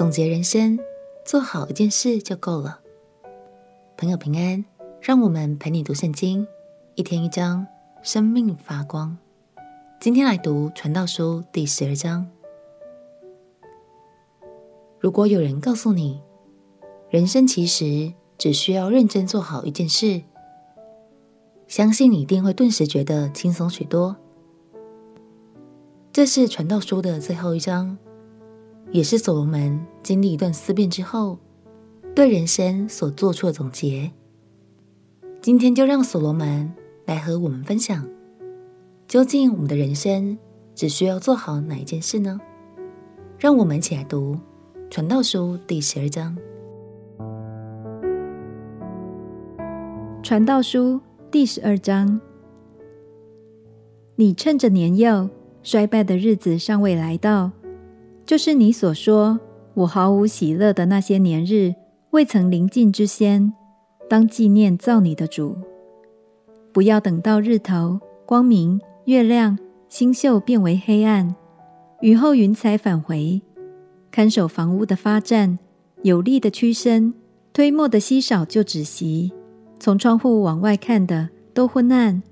总结人生，做好一件事就够了。朋友平安，让我们陪你读圣经，一天一章，生命发光。今天来读《传道书》第十二章。如果有人告诉你，人生其实只需要认真做好一件事，相信你一定会顿时觉得轻松许多。这是《传道书》的最后一章，也是所罗门经历一段思辨之后，对人生所做出的总结。今天就让所罗门来和我们分享，究竟我们的人生只需要做好哪一件事呢？让我们一起来读。传道书第十二章。传道书第十二章，你趁着年幼、衰败的日子尚未来到，就是你所说我毫无喜乐的那些年日未曾临近之先，当纪念造你的主。不要等到日头、光明、月亮、星宿变为黑暗，雨后云彩返回。看守房屋的发站，有力的屈伸，推磨的稀少就止息。从窗户往外看的都昏暗，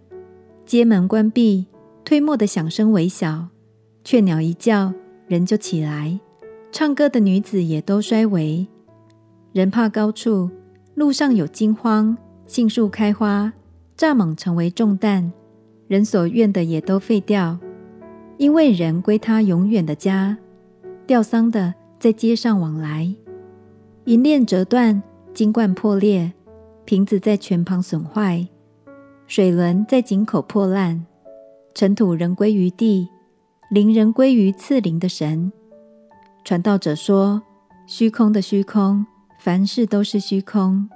街门关闭，推磨的响声微小。雀鸟一叫，人就起来；唱歌的女子也都衰微。人怕高处，路上有惊慌，杏树开花，蚱蜢成为重担。人所愿的也都废掉，因为人归他永远的家。吊丧的在街上往来，银链折断，金冠破裂，瓶子在泉旁损坏，水轮在井口破烂，尘土仍归于地，灵人归于赐灵的神。传道者说：虚空的虚空，凡事都是虚空。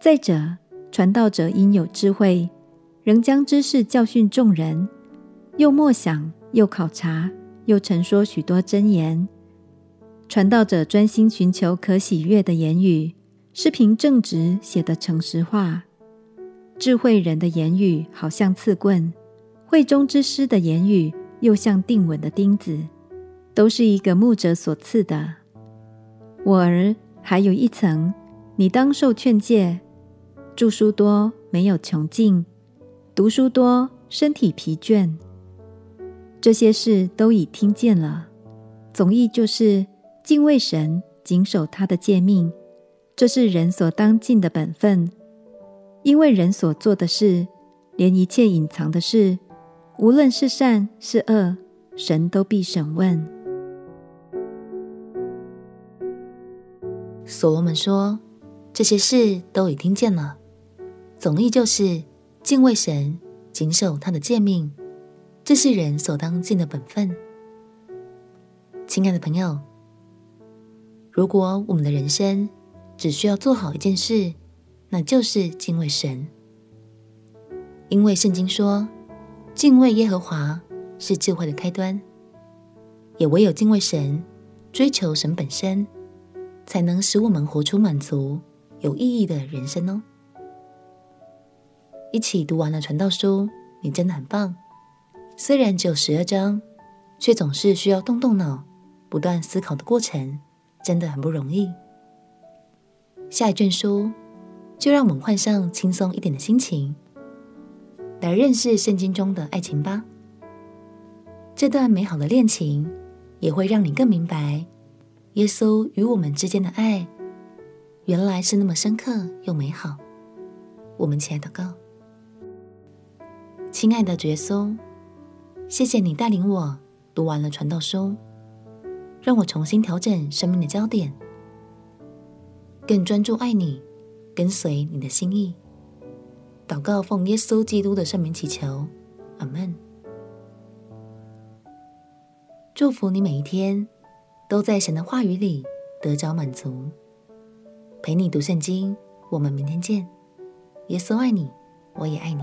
再者，传道者因有智慧，仍将知识教训众人，又默想，又考察。又陈说许多真言，传道者专心寻求可喜悦的言语，是凭正直写的诚实话。智慧人的言语好像刺棍，会中之师的言语又像钉稳的钉子，都是一个牧者所赐的。我儿，还有一层，你当受劝诫。著书多没有穷尽，读书多身体疲倦。这些事都已听见了，总意就是敬畏神，谨守他的诫命，这是人所当尽的本分。因为人所做的事，连一切隐藏的事，无论是善是恶，神都必审问。所罗门说：“这些事都已听见了，总意就是敬畏神，谨守他的诫命。”这是人所当尽的本分。亲爱的朋友，如果我们的人生只需要做好一件事，那就是敬畏神。因为圣经说，敬畏耶和华是智慧的开端，也唯有敬畏神，追求神本身，才能使我们活出满足、有意义的人生哦。一起读完了传道书，你真的很棒。虽然只有十二章，却总是需要动动脑、不断思考的过程，真的很不容易。下一卷书，就让我们换上轻松一点的心情，来认识圣经中的爱情吧。这段美好的恋情，也会让你更明白，耶稣与我们之间的爱，原来是那么深刻又美好。我们起来祷告，亲爱的主耶稣。谢谢你带领我读完了传道书，让我重新调整生命的焦点，更专注爱你，跟随你的心意。祷告奉耶稣基督的圣名祈求，阿门。祝福你每一天都在神的话语里得着满足。陪你读圣经，我们明天见。耶稣爱你，我也爱你。